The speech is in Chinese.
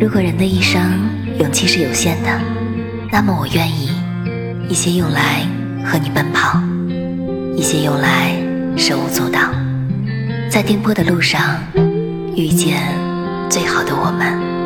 如果人的一生勇气是有限的那么我愿意一些用来和你奔跑一些用来手舞足蹈。在颠簸的路上遇见最好的我们。